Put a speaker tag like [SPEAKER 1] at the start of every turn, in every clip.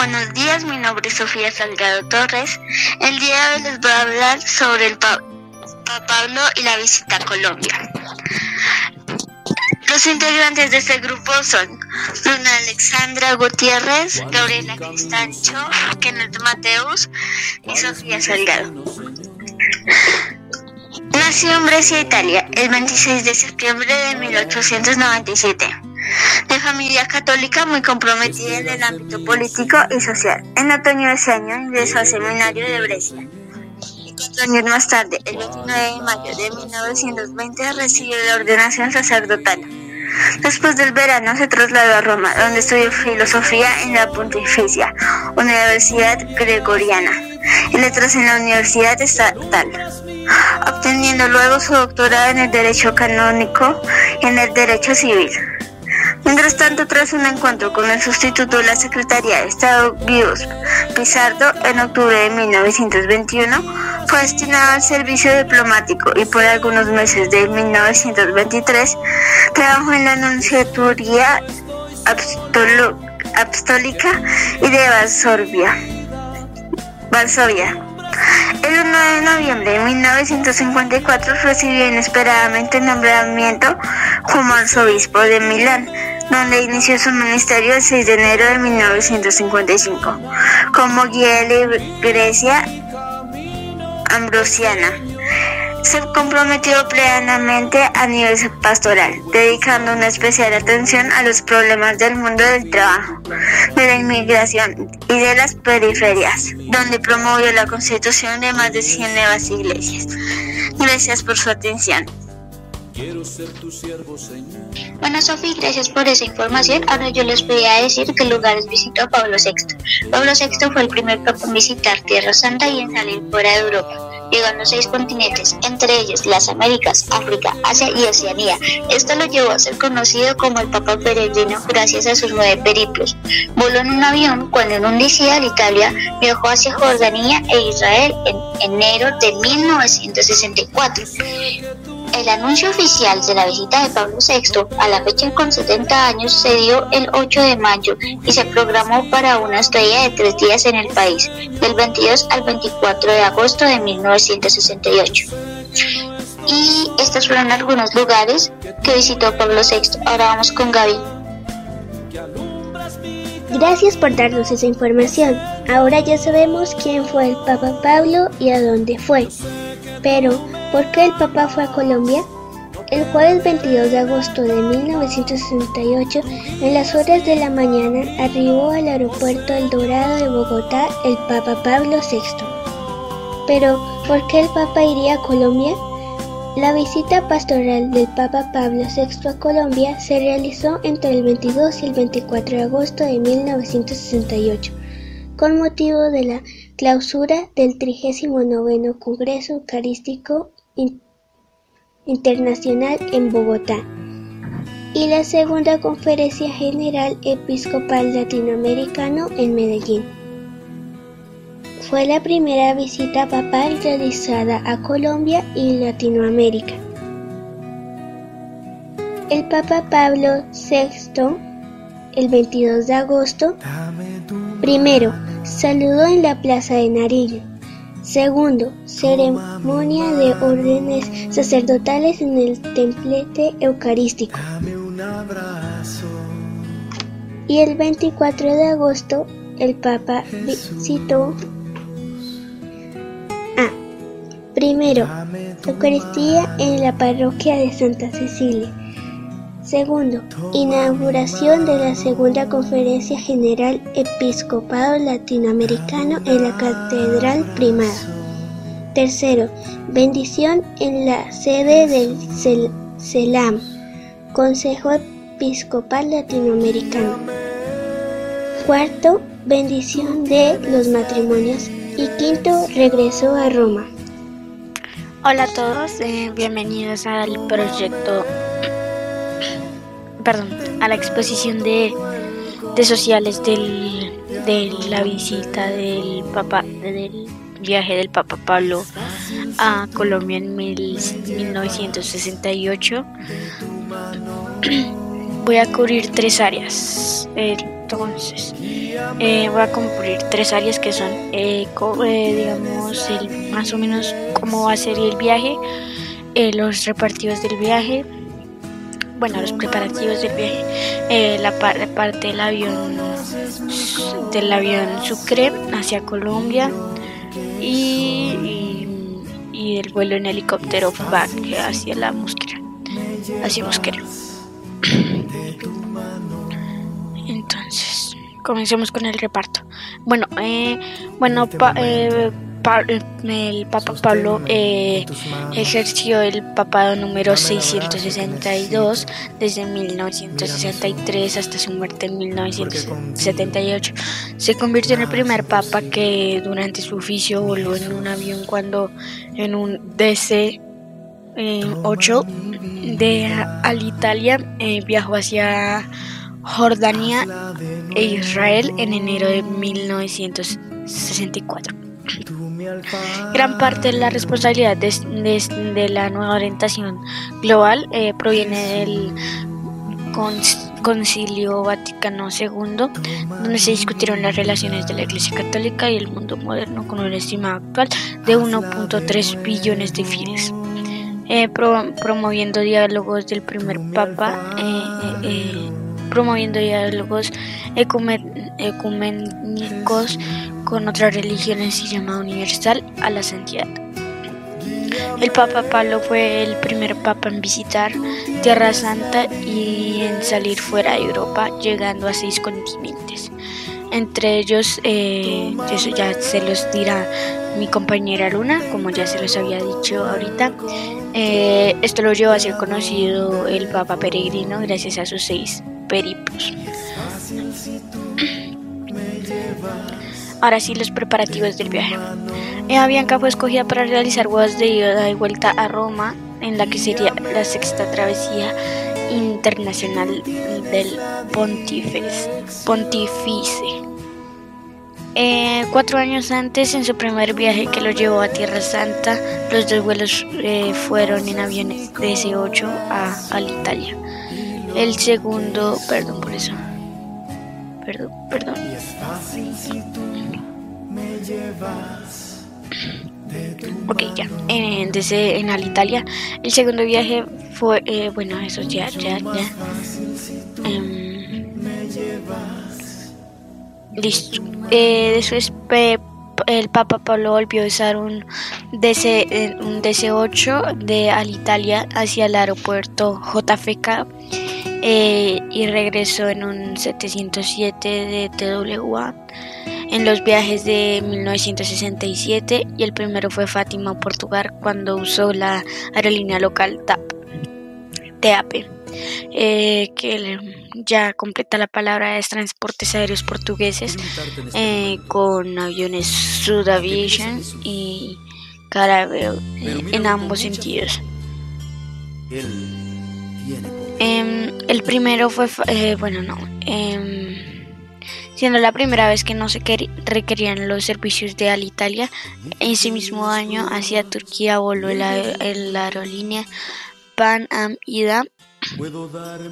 [SPEAKER 1] Buenos días, mi nombre es Sofía Salgado Torres. El día de hoy les voy a hablar sobre el Papa Pablo y la visita a Colombia. Los integrantes de este grupo son Luna Alexandra Gutiérrez, Gabriela Cristancho, Kenneth Mateus y Sofía Salgado. Nació en Brescia, Italia, el 26 de septiembre de 1897 de familia católica muy comprometida en el ámbito político y social. En otoño de ese año ingresó al seminario de Brescia. Y cuatro años más tarde, el 29 de mayo de 1920, recibió la ordenación sacerdotal. Después del verano se trasladó a Roma, donde estudió filosofía en la Pontificia Universidad Gregoriana y letras en la Universidad Estatal, obteniendo luego su doctorado en el Derecho Canónico y en el Derecho Civil. Mientras tanto, tras un encuentro con el sustituto de la Secretaría de Estado, Guidos Pizarro, en octubre de 1921, fue destinado al servicio diplomático y por algunos meses de 1923 trabajó en la Nunciaturía Apostólica y de Varsovia. Varsovia. El 1 de noviembre de 1954 recibió inesperadamente nombramiento como arzobispo de Milán donde inició su ministerio el 6 de enero de 1955 como guía de la Iglesia Ambrosiana. Se comprometió plenamente a nivel pastoral, dedicando una especial atención a los problemas del mundo del trabajo, de la inmigración y de las periferias, donde promovió la constitución de más de 100 nuevas iglesias. Gracias por su atención. Quiero ser tu siervo, Señor. Bueno, Sofi, gracias por esa información. Ahora yo les voy a decir qué lugares visitó Pablo VI. Pablo VI fue el primer papa en visitar Tierra Santa y en salir fuera de Europa. Llegó a seis continentes, entre ellos las Américas, África, Asia y Oceanía. Esto lo llevó a ser conocido como el Papa Peregrino gracias a sus nueve periplos. Voló en un avión cuando en un de Italia viajó hacia Jordania e Israel en enero de 1964. El anuncio oficial de la visita de Pablo VI a la fecha con 70 años se dio el 8 de mayo y se programó para una estadía de tres días en el país, del 22 al 24 de agosto de 1968. Y estos fueron algunos lugares que visitó Pablo VI. Ahora vamos con Gaby.
[SPEAKER 2] Gracias por darnos esa información. Ahora ya sabemos quién fue el Papa Pablo y a dónde fue. Pero, ¿Por qué el Papa fue a Colombia? El jueves 22 de agosto de 1968, en las horas de la mañana, arribó al aeropuerto El Dorado de Bogotá el Papa Pablo VI. Pero, ¿por qué el Papa iría a Colombia? La visita pastoral del Papa Pablo VI a Colombia se realizó entre el 22 y el 24 de agosto de 1968, con motivo de la clausura del 39 Congreso Eucarístico Internacional en Bogotá y la Segunda Conferencia General Episcopal Latinoamericano en Medellín. Fue la primera visita papal realizada a Colombia y Latinoamérica. El Papa Pablo VI, el 22 de agosto, primero saludó en la Plaza de Nariño, Segundo, ceremonia de órdenes sacerdotales en el templete eucarístico. Y el 24 de agosto el Papa visitó a primero Eucaristía en la parroquia de Santa Cecilia. Segundo, inauguración de la segunda Conferencia General Episcopado Latinoamericano en la Catedral Primada. Tercero, bendición en la sede del CELAM, Consejo Episcopal Latinoamericano. Cuarto, bendición de los matrimonios. Y quinto, regresó a Roma.
[SPEAKER 3] Hola a todos, eh, bienvenidos al proyecto perdón, a la exposición de, de sociales del, de la visita del Papa, del viaje del Papa Pablo a Colombia en 1968. Voy a cubrir tres áreas. Entonces, eh, voy a cumplir tres áreas que son, eh, digamos, el, más o menos cómo va a ser el viaje, los repartidos del viaje, bueno, los preparativos del viaje, la, parte del avión, del avión Sucre hacia Colombia y, y, el vuelo en helicóptero back hacia la Mosquera, hacia Mosquera. Entonces, comencemos con el reparto. Bueno, eh, bueno, eh, el Papa Pablo eh, ejerció el papado número 662 desde 1963 hasta su muerte en 1978. Se convirtió en el primer papa que durante su oficio voló en un avión cuando en un DC 8 de Alitalia viajó hacia Jordania e Israel en enero de 1964. Gran parte de la responsabilidad de, la nueva orientación global eh, proviene del Concilio Vaticano II, donde se discutieron las relaciones de la Iglesia Católica y el mundo moderno con un estimado actual de 1.3 billones de fines. Eh, promoviendo diálogos del primer Papa eh, promoviendo diálogos ecuménicos con otras religiones y llamada universal a la santidad. El Papa Pablo fue el primer papa en visitar Tierra Santa y en salir fuera de Europa, llegando a seis continentes. Entre ellos, eh, eso ya se los dirá mi compañera Luna, como ya se los había dicho ahorita. Eh, esto lo llevó a ser conocido el Papa Peregrino gracias a sus seis periplos. Ahora sí, los preparativos del viaje. Eva Bianca fue escogida para realizar vuelos de ida y vuelta a Roma, en la que sería la sexta travesía internacional del Pontífice. Eh, cuatro años antes, en su primer viaje que lo llevó a Tierra Santa, los dos vuelos eh, fueron en aviones de S8 a, a Italia. El segundo, perdón por eso. Perdón, perdón. Ok, ya. En, desde en Alitalia. El segundo viaje fue, eh, bueno, eso ya, ya, ya. Em, listo. Eh, después el Papa Pablo volvió a usar un, DC, un DC-8 de Alitalia hacia el aeropuerto JFK eh, y regresó en un 707 de TWA en los viajes de 1967 y el primero fue Fátima, Portugal, cuando usó la aerolínea local TAP, TAP, eh, que ya completa la palabra es Transportes Aéreos Portugueses, eh, con aviones Sud Aviation y Carabel en ambos sentidos. Em, el primero fue, eh, bueno, no, em, siendo la primera vez que no se requerían los servicios de Alitalia. Ese mismo año hacia Turquía voló la, aerolínea Pan Am Ida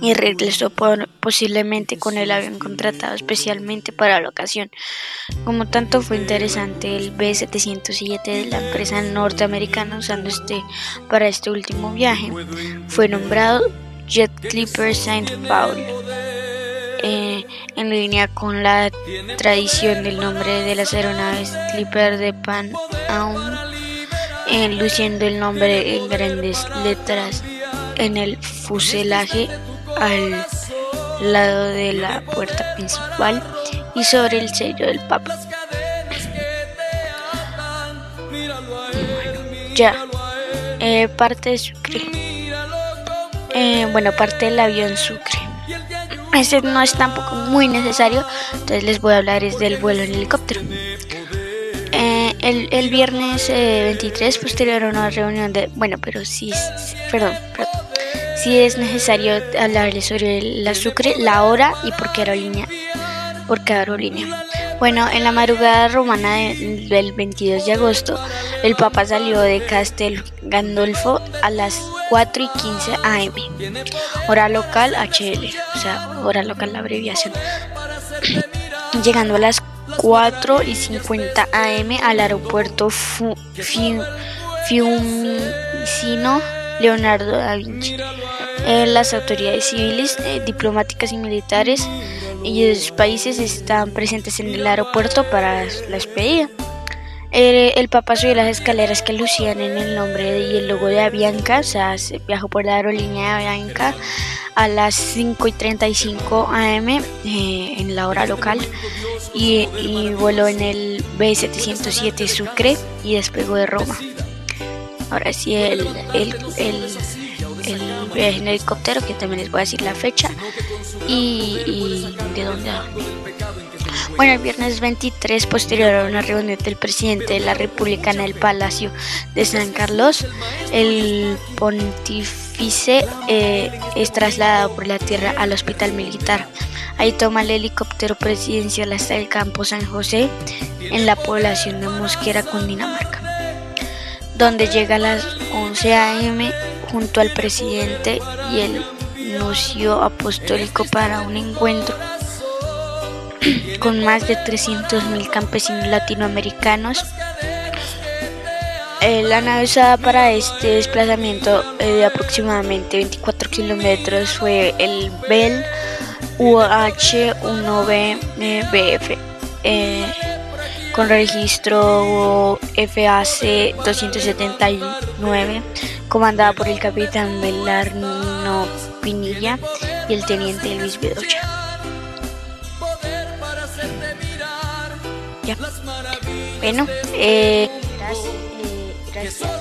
[SPEAKER 3] y regresó posiblemente con el avión contratado especialmente para la ocasión. Como tanto fue interesante el B-707 de la empresa norteamericana usando este para este último viaje, fue nombrado Jet Clipper Saint Paul. Eh, en línea con la tradición del nombre de las aeronaves Clipper de Pan Am, eh, luciendo el nombre en grandes letras en el fuselaje al lado de la puerta principal y sobre el sello del Papa. ya, eh, parte de Sucre. Bueno, parte del avión Sucre. Este no es tampoco muy necesario, entonces les voy a hablar es del vuelo en helicóptero. Eh, el, el, viernes 23, eh, posterior a una reunión de... Bueno, pero sí, perdón, perdón. Sí es necesario hablarles sobre la Sucre, la hora y por qué aerolínea. Por qué aerolínea. Bueno, en la madrugada romana del 22 de agosto, el Papa salió de Castel Gandolfo a las 4 y 15 AM, hora local HL, o sea, hora local la abreviación. llegando a las 4 y 50 am al aeropuerto Fiumicino Leonardo da Vinci. Eh, las autoridades civiles, eh, diplomáticas y militares y de sus países están presentes en el aeropuerto para la despedida. El, Papa subió las escaleras que lucían en el nombre y el logo de Avianca, o sea, viajó por la aerolínea de Avianca a las 5 y 35 am eh, en la hora local y, voló en el B707 Sucre y despegó de Roma. Ahora sí, el, viaje en helicóptero, que también les voy a decir la fecha y, de dónde. Bueno, el viernes 23, posterior a una reunión del presidente de la República en el Palacio de San Carlos, el pontífice eh, es trasladado por la tierra al hospital militar. Ahí toma el helicóptero presidencial hasta el campo San José, en la población de Mosquera, Cundinamarca, donde llega a las 11 a.m. junto al presidente y el nuncio apostólico para un encuentro con más de 300.000 campesinos latinoamericanos. Eh, la nave usada para este desplazamiento eh, de aproximadamente 24 kilómetros fue el Bell UH-1BF eh, con registro FAC 279 comandada por el capitán Belarno Pinilla y el teniente Luis Bedoya. Bueno, eh, gracias. Eh, gracias.